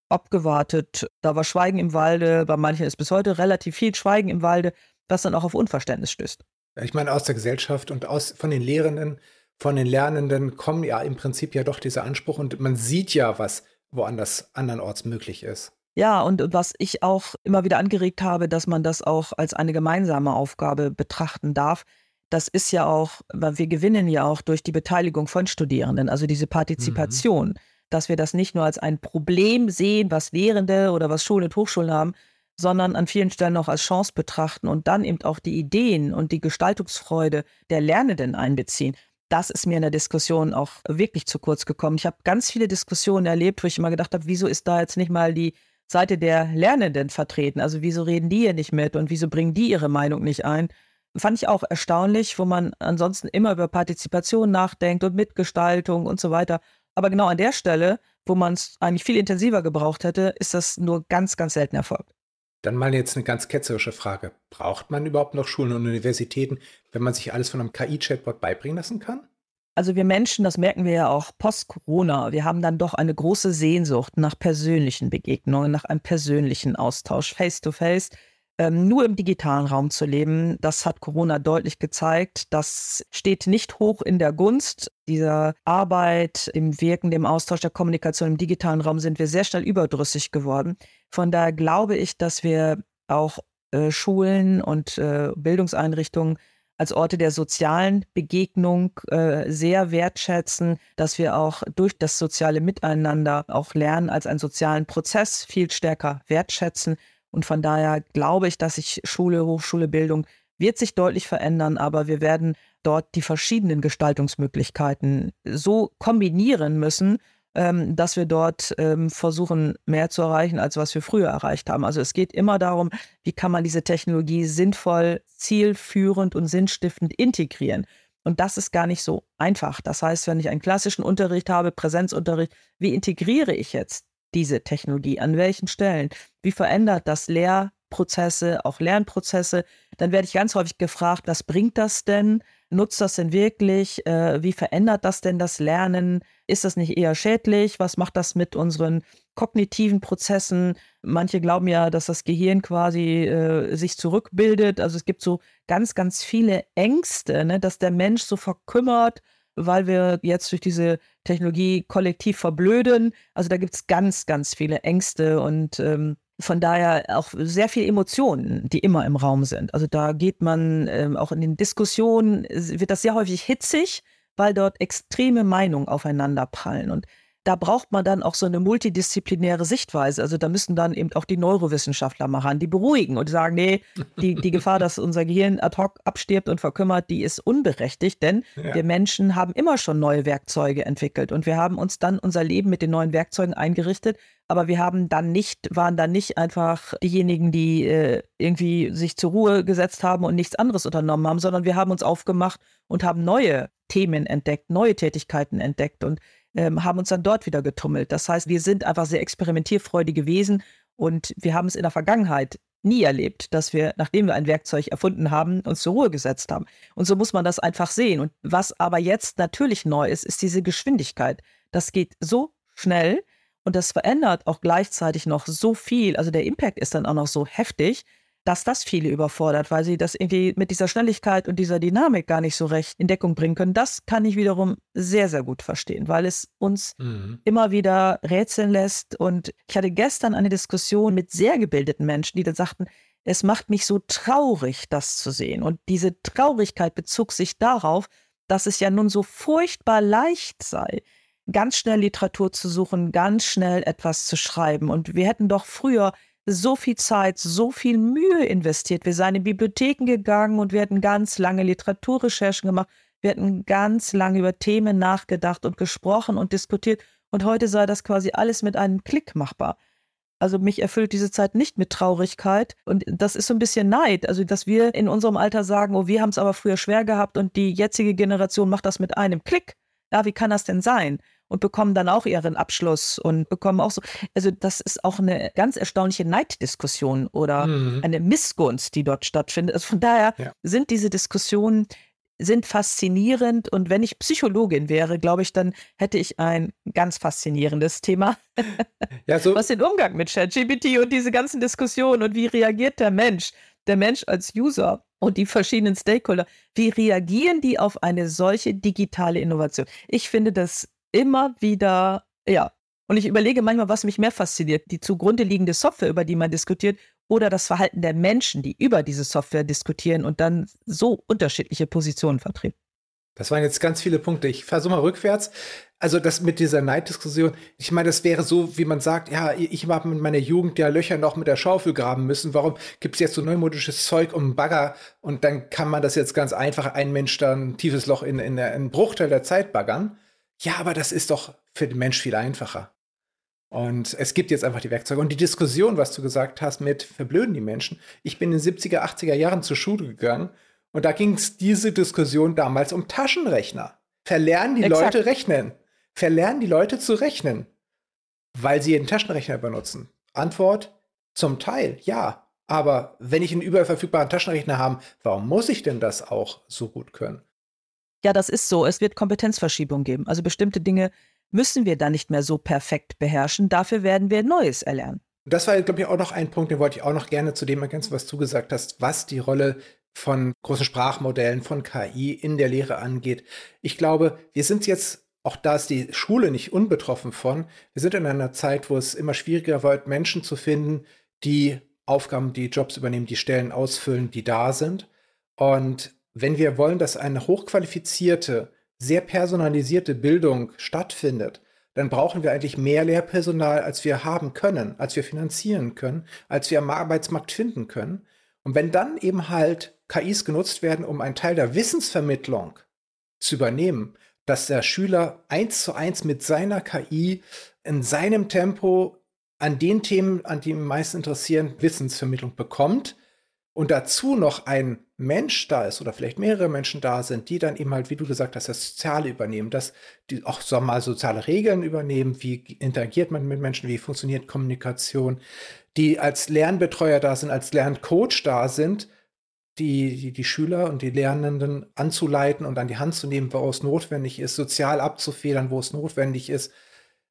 abgewartet. Da war Schweigen im Walde, bei manchen ist bis heute relativ viel Schweigen im Walde, was dann auch auf Unverständnis stößt. Ich meine, aus der Gesellschaft und aus, von den Lehrenden, von den Lernenden kommen ja im Prinzip ja doch dieser Anspruch und man sieht ja, was woanders andernorts möglich ist. Ja, und was ich auch immer wieder angeregt habe, dass man das auch als eine gemeinsame Aufgabe betrachten darf. Das ist ja auch, weil wir gewinnen ja auch durch die Beteiligung von Studierenden, also diese mhm. Partizipation. Mhm dass wir das nicht nur als ein Problem sehen, was Lehrende oder was Schulen und Hochschulen haben, sondern an vielen Stellen auch als Chance betrachten und dann eben auch die Ideen und die Gestaltungsfreude der Lernenden einbeziehen. Das ist mir in der Diskussion auch wirklich zu kurz gekommen. Ich habe ganz viele Diskussionen erlebt, wo ich immer gedacht habe, wieso ist da jetzt nicht mal die Seite der Lernenden vertreten? Also wieso reden die hier nicht mit und wieso bringen die ihre Meinung nicht ein? Fand ich auch erstaunlich, wo man ansonsten immer über Partizipation nachdenkt und Mitgestaltung und so weiter. Aber genau an der Stelle, wo man es eigentlich viel intensiver gebraucht hätte, ist das nur ganz, ganz selten erfolgt. Dann mal jetzt eine ganz ketzerische Frage. Braucht man überhaupt noch Schulen und Universitäten, wenn man sich alles von einem KI-Chatbot beibringen lassen kann? Also wir Menschen, das merken wir ja auch post-Corona, wir haben dann doch eine große Sehnsucht nach persönlichen Begegnungen, nach einem persönlichen Austausch, face-to-face. face to face ähm, nur im digitalen Raum zu leben, das hat Corona deutlich gezeigt. Das steht nicht hoch in der Gunst. Dieser Arbeit, dem Wirken, dem Austausch der Kommunikation im digitalen Raum sind wir sehr schnell überdrüssig geworden. Von daher glaube ich, dass wir auch äh, Schulen und äh, Bildungseinrichtungen als Orte der sozialen Begegnung äh, sehr wertschätzen, dass wir auch durch das soziale Miteinander auch lernen, als einen sozialen Prozess viel stärker wertschätzen und von daher glaube ich, dass sich Schule, Hochschule, Bildung wird sich deutlich verändern, aber wir werden dort die verschiedenen Gestaltungsmöglichkeiten so kombinieren müssen, ähm, dass wir dort ähm, versuchen, mehr zu erreichen, als was wir früher erreicht haben. Also es geht immer darum, wie kann man diese Technologie sinnvoll, zielführend und sinnstiftend integrieren. Und das ist gar nicht so einfach. Das heißt, wenn ich einen klassischen Unterricht habe, Präsenzunterricht, wie integriere ich jetzt diese Technologie? An welchen Stellen? Wie verändert das Lehrprozesse, auch Lernprozesse? Dann werde ich ganz häufig gefragt, was bringt das denn? Nutzt das denn wirklich? Äh, wie verändert das denn das Lernen? Ist das nicht eher schädlich? Was macht das mit unseren kognitiven Prozessen? Manche glauben ja, dass das Gehirn quasi äh, sich zurückbildet. Also es gibt so ganz, ganz viele Ängste, ne, dass der Mensch so verkümmert weil wir jetzt durch diese Technologie kollektiv verblöden. Also da gibt es ganz, ganz viele Ängste und ähm, von daher auch sehr viele Emotionen, die immer im Raum sind. Also da geht man ähm, auch in den Diskussionen, wird das sehr häufig hitzig, weil dort extreme Meinungen aufeinander prallen. Und da braucht man dann auch so eine multidisziplinäre Sichtweise. Also da müssen dann eben auch die Neurowissenschaftler mal ran, die beruhigen und sagen, nee, die, die Gefahr, dass unser Gehirn ad hoc abstirbt und verkümmert, die ist unberechtigt, denn ja. wir Menschen haben immer schon neue Werkzeuge entwickelt und wir haben uns dann unser Leben mit den neuen Werkzeugen eingerichtet, aber wir haben dann nicht, waren dann nicht einfach diejenigen, die äh, irgendwie sich zur Ruhe gesetzt haben und nichts anderes unternommen haben, sondern wir haben uns aufgemacht und haben neue Themen entdeckt, neue Tätigkeiten entdeckt und ähm, haben uns dann dort wieder getummelt. Das heißt, wir sind einfach sehr experimentierfreudige Wesen und wir haben es in der Vergangenheit nie erlebt, dass wir, nachdem wir ein Werkzeug erfunden haben, uns zur Ruhe gesetzt haben. Und so muss man das einfach sehen. Und was aber jetzt natürlich neu ist, ist diese Geschwindigkeit. Das geht so schnell und das verändert auch gleichzeitig noch so viel. Also der Impact ist dann auch noch so heftig, dass das viele überfordert, weil sie das irgendwie mit dieser Schnelligkeit und dieser Dynamik gar nicht so recht in Deckung bringen können. Das kann ich wiederum sehr, sehr gut verstehen, weil es uns mhm. immer wieder rätseln lässt. Und ich hatte gestern eine Diskussion mit sehr gebildeten Menschen, die dann sagten, es macht mich so traurig, das zu sehen. Und diese Traurigkeit bezog sich darauf, dass es ja nun so furchtbar leicht sei, ganz schnell Literatur zu suchen, ganz schnell etwas zu schreiben. Und wir hätten doch früher so viel Zeit, so viel Mühe investiert. Wir seien in Bibliotheken gegangen und wir hätten ganz lange Literaturrecherchen gemacht. Wir hätten ganz lange über Themen nachgedacht und gesprochen und diskutiert. Und heute sei das quasi alles mit einem Klick machbar. Also mich erfüllt diese Zeit nicht mit Traurigkeit. Und das ist so ein bisschen Neid. Also, dass wir in unserem Alter sagen, oh, wir haben es aber früher schwer gehabt und die jetzige Generation macht das mit einem Klick. Ja, wie kann das denn sein? Und bekommen dann auch ihren Abschluss und bekommen auch so. Also das ist auch eine ganz erstaunliche Neiddiskussion oder mhm. eine Missgunst, die dort stattfindet. Also von daher ja. sind diese Diskussionen sind faszinierend und wenn ich Psychologin wäre, glaube ich, dann hätte ich ein ganz faszinierendes Thema, [laughs] ja, so was den Umgang mit ChatGPT und diese ganzen Diskussionen und wie reagiert der Mensch, der Mensch als User und die verschiedenen Stakeholder, wie reagieren die auf eine solche digitale Innovation? Ich finde das immer wieder, ja. Und ich überlege manchmal, was mich mehr fasziniert, die zugrunde liegende Software, über die man diskutiert, oder das Verhalten der Menschen, die über diese Software diskutieren und dann so unterschiedliche Positionen vertreten. Das waren jetzt ganz viele Punkte. Ich versuche mal rückwärts. Also das mit dieser Neiddiskussion, ich meine, das wäre so, wie man sagt, ja, ich habe mit meiner Jugend ja Löcher noch mit der Schaufel graben müssen. Warum gibt es jetzt so neumodisches Zeug um Bagger und dann kann man das jetzt ganz einfach, ein Mensch dann ein tiefes Loch in, in, in einen Bruchteil der Zeit baggern? Ja, aber das ist doch für den Mensch viel einfacher. Und es gibt jetzt einfach die Werkzeuge. Und die Diskussion, was du gesagt hast, mit verblöden die Menschen. Ich bin in den 70er, 80er Jahren zur Schule gegangen und da ging es diese Diskussion damals um Taschenrechner. Verlernen die Exakt. Leute rechnen? Verlernen die Leute zu rechnen, weil sie einen Taschenrechner benutzen? Antwort: Zum Teil ja. Aber wenn ich einen überall verfügbaren Taschenrechner habe, warum muss ich denn das auch so gut können? Ja, das ist so. Es wird Kompetenzverschiebung geben. Also bestimmte Dinge müssen wir dann nicht mehr so perfekt beherrschen. Dafür werden wir Neues erlernen. Das war, glaube ich, auch noch ein Punkt, den wollte ich auch noch gerne zu dem ergänzen, was du gesagt hast, was die Rolle von großen Sprachmodellen, von KI in der Lehre angeht. Ich glaube, wir sind jetzt, auch da ist die Schule nicht unbetroffen von, wir sind in einer Zeit, wo es immer schwieriger wird, Menschen zu finden, die Aufgaben, die Jobs übernehmen, die Stellen ausfüllen, die da sind. Und wenn wir wollen, dass eine hochqualifizierte, sehr personalisierte Bildung stattfindet, dann brauchen wir eigentlich mehr Lehrpersonal, als wir haben können, als wir finanzieren können, als wir am Arbeitsmarkt finden können. Und wenn dann eben halt KIs genutzt werden, um einen Teil der Wissensvermittlung zu übernehmen, dass der Schüler eins zu eins mit seiner KI in seinem Tempo an den Themen, an die ihn meist interessieren, Wissensvermittlung bekommt, und dazu noch ein Mensch da ist oder vielleicht mehrere Menschen da sind, die dann eben halt, wie du gesagt hast, das Soziale übernehmen, dass die auch wir mal soziale Regeln übernehmen, wie interagiert man mit Menschen, wie funktioniert Kommunikation, die als Lernbetreuer da sind, als Lerncoach da sind, die, die, die Schüler und die Lernenden anzuleiten und an die Hand zu nehmen, wo es notwendig ist, sozial abzufedern, wo es notwendig ist,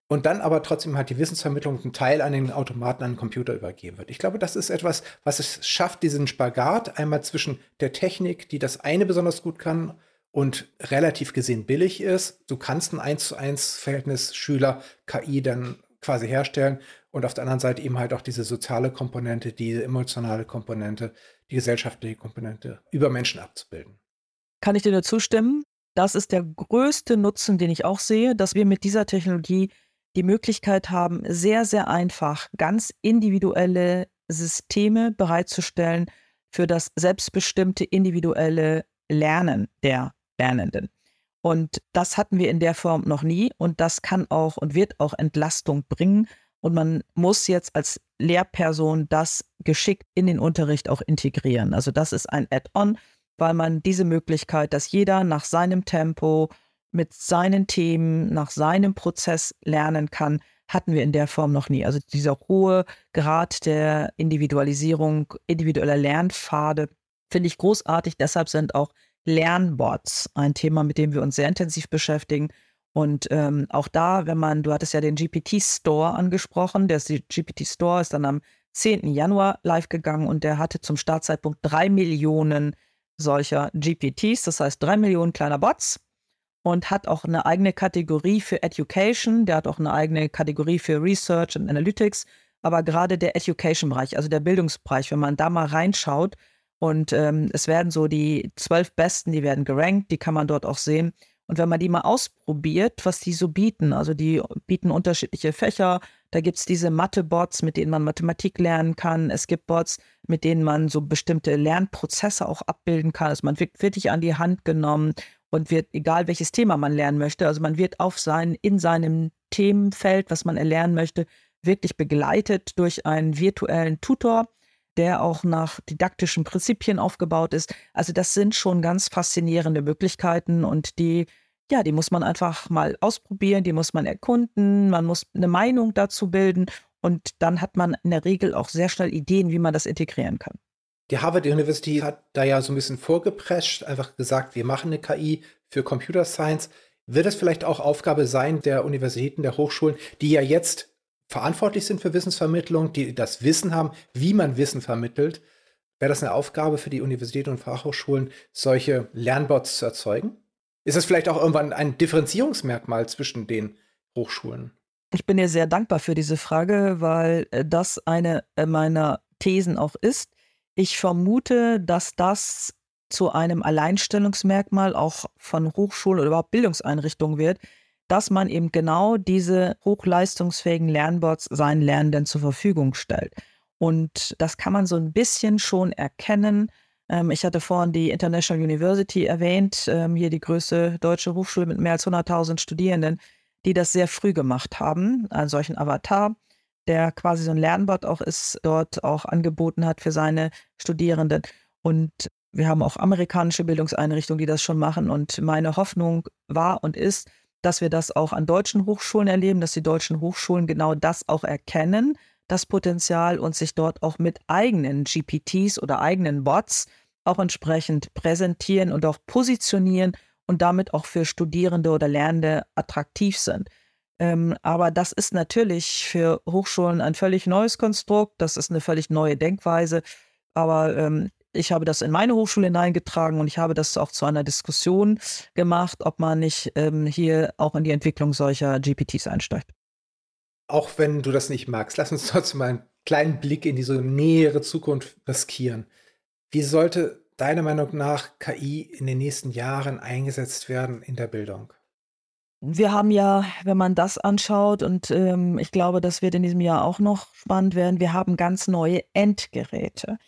und dann aber trotzdem halt die Wissensvermittlung einen Teil an den Automaten, an den Computer übergeben wird. Ich glaube, das ist etwas, was es schafft, diesen Spagat einmal zwischen der Technik, die das eine besonders gut kann und relativ gesehen billig ist. Du kannst ein 1 zu 1 Verhältnis Schüler-KI dann quasi herstellen und auf der anderen Seite eben halt auch diese soziale Komponente, diese emotionale Komponente, die gesellschaftliche Komponente über Menschen abzubilden. Kann ich dir nur zustimmen? Das ist der größte Nutzen, den ich auch sehe, dass wir mit dieser Technologie die Möglichkeit haben, sehr, sehr einfach ganz individuelle Systeme bereitzustellen für das selbstbestimmte individuelle Lernen der Lernenden. Und das hatten wir in der Form noch nie und das kann auch und wird auch Entlastung bringen. Und man muss jetzt als Lehrperson das geschickt in den Unterricht auch integrieren. Also das ist ein Add-on, weil man diese Möglichkeit, dass jeder nach seinem Tempo, mit seinen Themen, nach seinem Prozess lernen kann, hatten wir in der Form noch nie. Also dieser hohe Grad der Individualisierung, individueller Lernpfade finde ich großartig. Deshalb sind auch Lernbots ein Thema, mit dem wir uns sehr intensiv beschäftigen. Und ähm, auch da, wenn man, du hattest ja den GPT Store angesprochen, der GPT Store ist dann am 10. Januar live gegangen und der hatte zum Startzeitpunkt drei Millionen solcher GPTs, das heißt drei Millionen kleiner Bots und hat auch eine eigene Kategorie für Education, der hat auch eine eigene Kategorie für Research und Analytics, aber gerade der Education-Bereich, also der Bildungsbereich, wenn man da mal reinschaut und ähm, es werden so die zwölf Besten, die werden gerankt, die kann man dort auch sehen. Und wenn man die mal ausprobiert, was die so bieten, also die bieten unterschiedliche Fächer, da gibt es diese Mathe-Bots, mit denen man Mathematik lernen kann. Es gibt Bots, mit denen man so bestimmte Lernprozesse auch abbilden kann. Also man wird wirklich an die Hand genommen und wird, egal welches Thema man lernen möchte, also man wird auf sein, in seinem Themenfeld, was man erlernen möchte, wirklich begleitet durch einen virtuellen Tutor, der auch nach didaktischen Prinzipien aufgebaut ist. Also das sind schon ganz faszinierende Möglichkeiten und die, ja, die muss man einfach mal ausprobieren, die muss man erkunden, man muss eine Meinung dazu bilden und dann hat man in der Regel auch sehr schnell Ideen, wie man das integrieren kann. Die Harvard University hat da ja so ein bisschen vorgeprescht, einfach gesagt, wir machen eine KI für Computer Science. Wird es vielleicht auch Aufgabe sein der Universitäten, der Hochschulen, die ja jetzt verantwortlich sind für Wissensvermittlung, die das Wissen haben, wie man Wissen vermittelt? Wäre das eine Aufgabe für die Universitäten und Fachhochschulen, solche Lernbots zu erzeugen? Ist das vielleicht auch irgendwann ein Differenzierungsmerkmal zwischen den Hochschulen? Ich bin dir sehr dankbar für diese Frage, weil äh, das eine äh, meiner Thesen auch ist. Ich vermute, dass das zu einem Alleinstellungsmerkmal auch von Hochschulen oder überhaupt Bildungseinrichtungen wird, dass man eben genau diese hochleistungsfähigen Lernbots seinen Lernenden zur Verfügung stellt. Und das kann man so ein bisschen schon erkennen. Ähm, ich hatte vorhin die International University erwähnt, ähm, hier die größte deutsche Hochschule mit mehr als 100.000 Studierenden, die das sehr früh gemacht haben, einen solchen Avatar der quasi so ein Lernbot auch ist, dort auch angeboten hat für seine Studierenden. Und wir haben auch amerikanische Bildungseinrichtungen, die das schon machen. Und meine Hoffnung war und ist, dass wir das auch an deutschen Hochschulen erleben, dass die deutschen Hochschulen genau das auch erkennen, das Potenzial und sich dort auch mit eigenen GPTs oder eigenen Bots auch entsprechend präsentieren und auch positionieren und damit auch für Studierende oder Lernende attraktiv sind. Ähm, aber das ist natürlich für Hochschulen ein völlig neues Konstrukt. Das ist eine völlig neue Denkweise. Aber ähm, ich habe das in meine Hochschule hineingetragen und ich habe das auch zu einer Diskussion gemacht, ob man nicht ähm, hier auch in die Entwicklung solcher GPTs einsteigt. Auch wenn du das nicht magst, lass uns [laughs] trotzdem mal einen kleinen Blick in diese nähere Zukunft riskieren. Wie sollte deiner Meinung nach KI in den nächsten Jahren eingesetzt werden in der Bildung? Wir haben ja, wenn man das anschaut, und ähm, ich glaube, das wird in diesem Jahr auch noch spannend werden, wir haben ganz neue Endgeräte.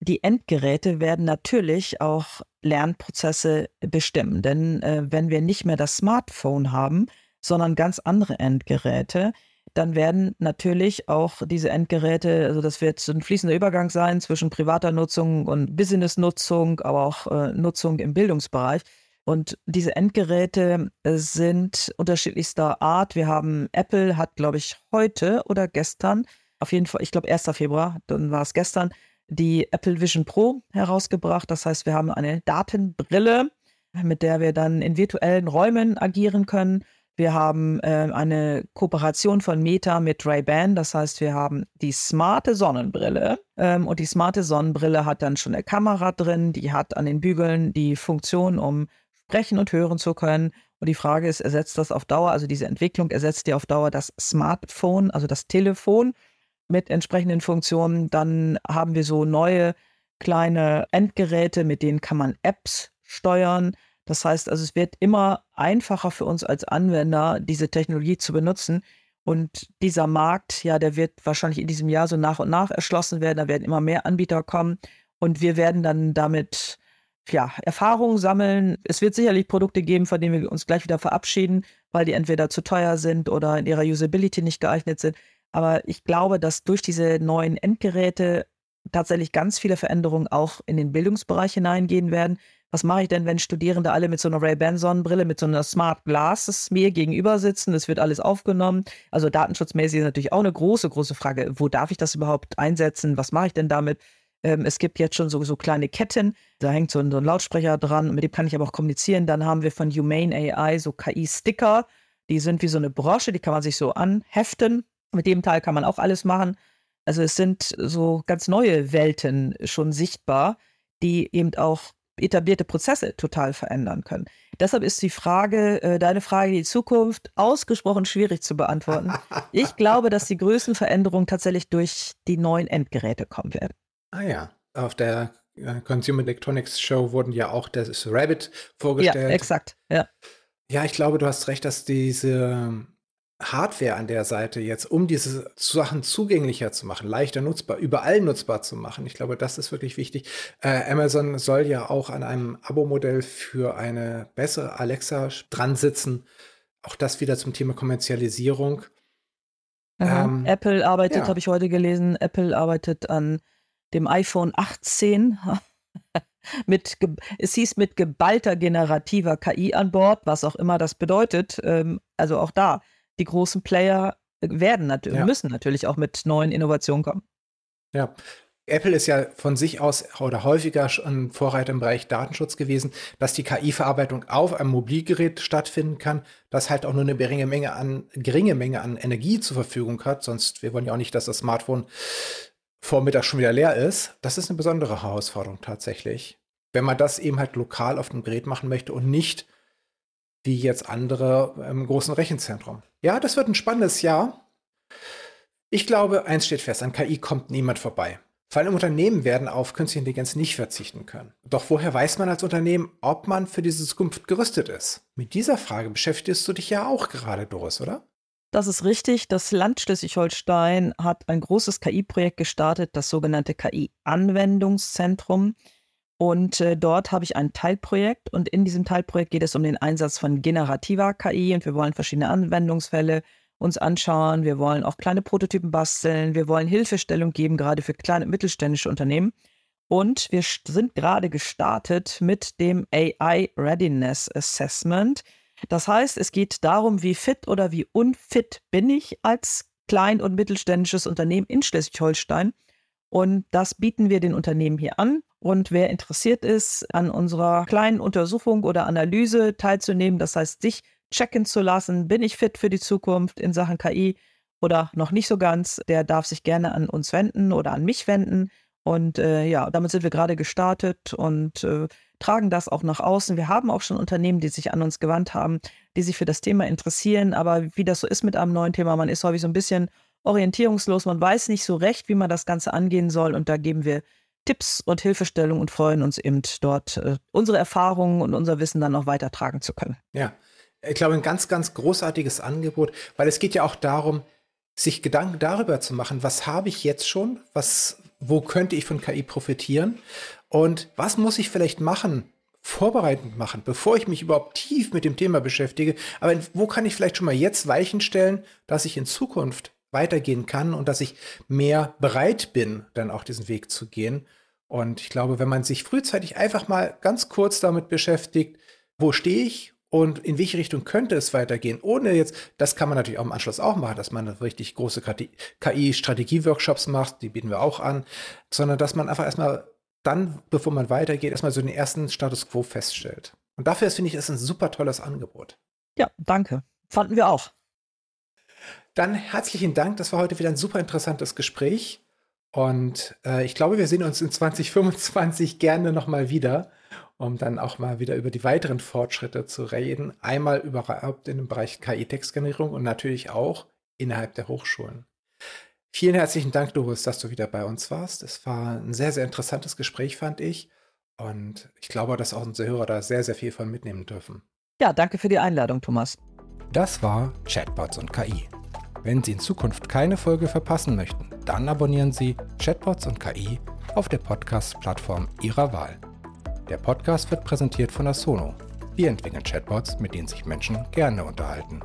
Die Endgeräte werden natürlich auch Lernprozesse bestimmen, denn äh, wenn wir nicht mehr das Smartphone haben, sondern ganz andere Endgeräte, dann werden natürlich auch diese Endgeräte, also das wird ein fließender Übergang sein zwischen privater Nutzung und Business-Nutzung, aber auch äh, Nutzung im Bildungsbereich und diese Endgeräte äh, sind unterschiedlichster Art. Wir haben Apple hat, glaube ich, heute oder gestern, auf jeden Fall, ich glaube 1. Februar, dann war es gestern, die Apple Vision Pro herausgebracht. Das heißt, wir haben eine Datenbrille, mit der wir dann in virtuellen Räumen agieren können. Wir haben äh, eine Kooperation von Meta mit Ray-Ban. Das heißt, wir haben die smarte Sonnenbrille. Ähm, und die smarte Sonnenbrille hat dann schon eine Kamera drin. Die hat an den Bügeln die Funktion, um sprechen und hören zu können. Und die Frage ist, ersetzt das auf Dauer, also diese Entwicklung ersetzt dir auf Dauer das Smartphone, also das Telefon mit entsprechenden Funktionen. Dann haben wir so neue kleine Endgeräte, mit denen kann man Apps steuern. Das heißt also, es wird immer einfacher für uns als Anwender, diese Technologie zu benutzen. Und dieser Markt, ja, der wird wahrscheinlich in diesem Jahr so nach und nach erschlossen werden. Da werden immer mehr Anbieter kommen und wir werden dann damit ja, Erfahrungen sammeln. Es wird sicherlich Produkte geben, von denen wir uns gleich wieder verabschieden, weil die entweder zu teuer sind oder in ihrer Usability nicht geeignet sind. Aber ich glaube, dass durch diese neuen Endgeräte tatsächlich ganz viele Veränderungen auch in den Bildungsbereich hineingehen werden. Was mache ich denn, wenn Studierende alle mit so einer Ray-Ban-Sonnenbrille, mit so einer Smart Glasses mir gegenüber sitzen? Es wird alles aufgenommen. Also datenschutzmäßig ist natürlich auch eine große, große Frage. Wo darf ich das überhaupt einsetzen? Was mache ich denn damit? Ähm, es gibt jetzt schon so, so kleine Ketten, da hängt so ein, so ein Lautsprecher dran, mit dem kann ich aber auch kommunizieren. Dann haben wir von Humane AI so KI-Sticker, die sind wie so eine Brosche, die kann man sich so anheften. Mit dem Teil kann man auch alles machen. Also es sind so ganz neue Welten schon sichtbar, die eben auch etablierte Prozesse total verändern können. Deshalb ist die Frage, äh, deine Frage, die Zukunft, ausgesprochen schwierig zu beantworten. [laughs] Ich glaube, dass die größten Veränderungen tatsächlich durch die neuen Endgeräte kommen werden. Ah ja, auf der äh, Consumer Electronics Show wurden ja auch das Rabbit vorgestellt. Ja, exakt, ja. Ja, ich glaube, du hast recht, dass diese Hardware an der Seite jetzt, um diese Sachen zugänglicher zu machen, leichter nutzbar, überall nutzbar zu machen. Ich glaube, das ist wirklich wichtig. Äh, Amazon soll ja auch an einem Abo-Modell für eine bessere Alexa dran sitzen. Auch das wieder zum Thema Kommerzialisierung. Ähm, Apple arbeitet, ja. habe ich heute gelesen, Apple arbeitet an dem iPhone 18 [laughs] mit, es hieß mit geballter generativer KI an Bord, was auch immer das bedeutet. Ähm, also auch da, die großen Player werden natürlich, ja. müssen natürlich auch mit neuen Innovationen kommen. Ja. Apple ist ja von sich aus oder häufiger schon Vorreiter im Bereich Datenschutz gewesen, dass die KI-Verarbeitung auf einem Mobilgerät stattfinden kann, das halt auch nur eine geringe Menge an, geringe Menge an Energie zur Verfügung hat. Sonst, wir wollen ja auch nicht, dass das Smartphone Vormittag schon wieder leer ist, das ist eine besondere Herausforderung tatsächlich. Wenn man das eben halt lokal auf dem Gerät machen möchte und nicht wie jetzt andere im großen Rechenzentrum. Ja, das wird ein spannendes Jahr. Ich glaube, eins steht fest, an KI kommt niemand vorbei. Vor allem Unternehmen werden auf künstliche Intelligenz nicht verzichten können. Doch woher weiß man als Unternehmen, ob man für diese Zukunft gerüstet ist? Mit dieser Frage beschäftigst du dich ja auch gerade, Doris, oder? Das ist richtig. Das Land Schleswig-Holstein hat ein großes KI-Projekt gestartet, das sogenannte KI-Anwendungszentrum. Und äh, dort habe ich ein Teilprojekt und in diesem Teilprojekt geht es um den Einsatz von generativer KI und wir wollen verschiedene Anwendungsfälle uns anschauen. Wir wollen auch kleine Prototypen basteln. Wir wollen Hilfestellung geben, gerade für kleine und mittelständische Unternehmen. Und wir sind gerade gestartet mit dem AI Readiness Assessment. Das heißt, es geht darum, wie fit oder wie unfit bin ich als klein- und mittelständisches Unternehmen in Schleswig-Holstein. Und das bieten wir den Unternehmen hier an. Und wer interessiert ist, an unserer kleinen Untersuchung oder Analyse teilzunehmen, das heißt, sich checken zu lassen, bin ich fit für die Zukunft in Sachen KI oder noch nicht so ganz, der darf sich gerne an uns wenden oder an mich wenden. Und äh, ja, damit sind wir gerade gestartet und äh, tragen das auch nach außen. Wir haben auch schon Unternehmen, die sich an uns gewandt haben, die sich für das Thema interessieren. Aber wie das so ist mit einem neuen Thema, man ist häufig so ein bisschen orientierungslos, man weiß nicht so recht, wie man das Ganze angehen soll. Und da geben wir Tipps und Hilfestellung und freuen uns eben dort, äh, unsere Erfahrungen und unser Wissen dann noch weitertragen zu können. Ja, ich glaube, ein ganz, ganz großartiges Angebot, weil es geht ja auch darum, sich Gedanken darüber zu machen, was habe ich jetzt schon, was, wo könnte ich von KI profitieren und was muss ich vielleicht machen, vorbereitend machen, bevor ich mich überhaupt tief mit dem Thema beschäftige. Aber wo kann ich vielleicht schon mal jetzt Weichen stellen, dass ich in Zukunft weitergehen kann und dass ich mehr bereit bin, dann auch diesen Weg zu gehen. Und ich glaube, wenn man sich frühzeitig einfach mal ganz kurz damit beschäftigt, wo stehe ich und in welche Richtung könnte es weitergehen, ohne jetzt, das kann man natürlich auch im Anschluss auch machen, dass man richtig große KI-Strategie-Workshops macht, die bieten wir auch an, sondern dass man einfach erstmal dann, bevor man weitergeht, erstmal so den ersten Status quo feststellt. Und dafür finde ich, ist ein super tolles Angebot. Ja, danke. Fanden wir auch. Dann herzlichen Dank. Das war heute wieder ein super interessantes Gespräch. Und äh, ich glaube, wir sehen uns in 2025 gerne nochmal wieder um dann auch mal wieder über die weiteren Fortschritte zu reden. Einmal überhaupt in dem Bereich KI-Textgenerierung und natürlich auch innerhalb der Hochschulen. Vielen herzlichen Dank, Doris, dass du wieder bei uns warst. Es war ein sehr, sehr interessantes Gespräch, fand ich. Und ich glaube, dass auch unsere Hörer da sehr, sehr viel von mitnehmen dürfen. Ja, danke für die Einladung, Thomas. Das war Chatbots und KI. Wenn Sie in Zukunft keine Folge verpassen möchten, dann abonnieren Sie Chatbots und KI auf der Podcast-Plattform Ihrer Wahl. Der Podcast wird präsentiert von Asono. Wir entwickeln Chatbots, mit denen sich Menschen gerne unterhalten.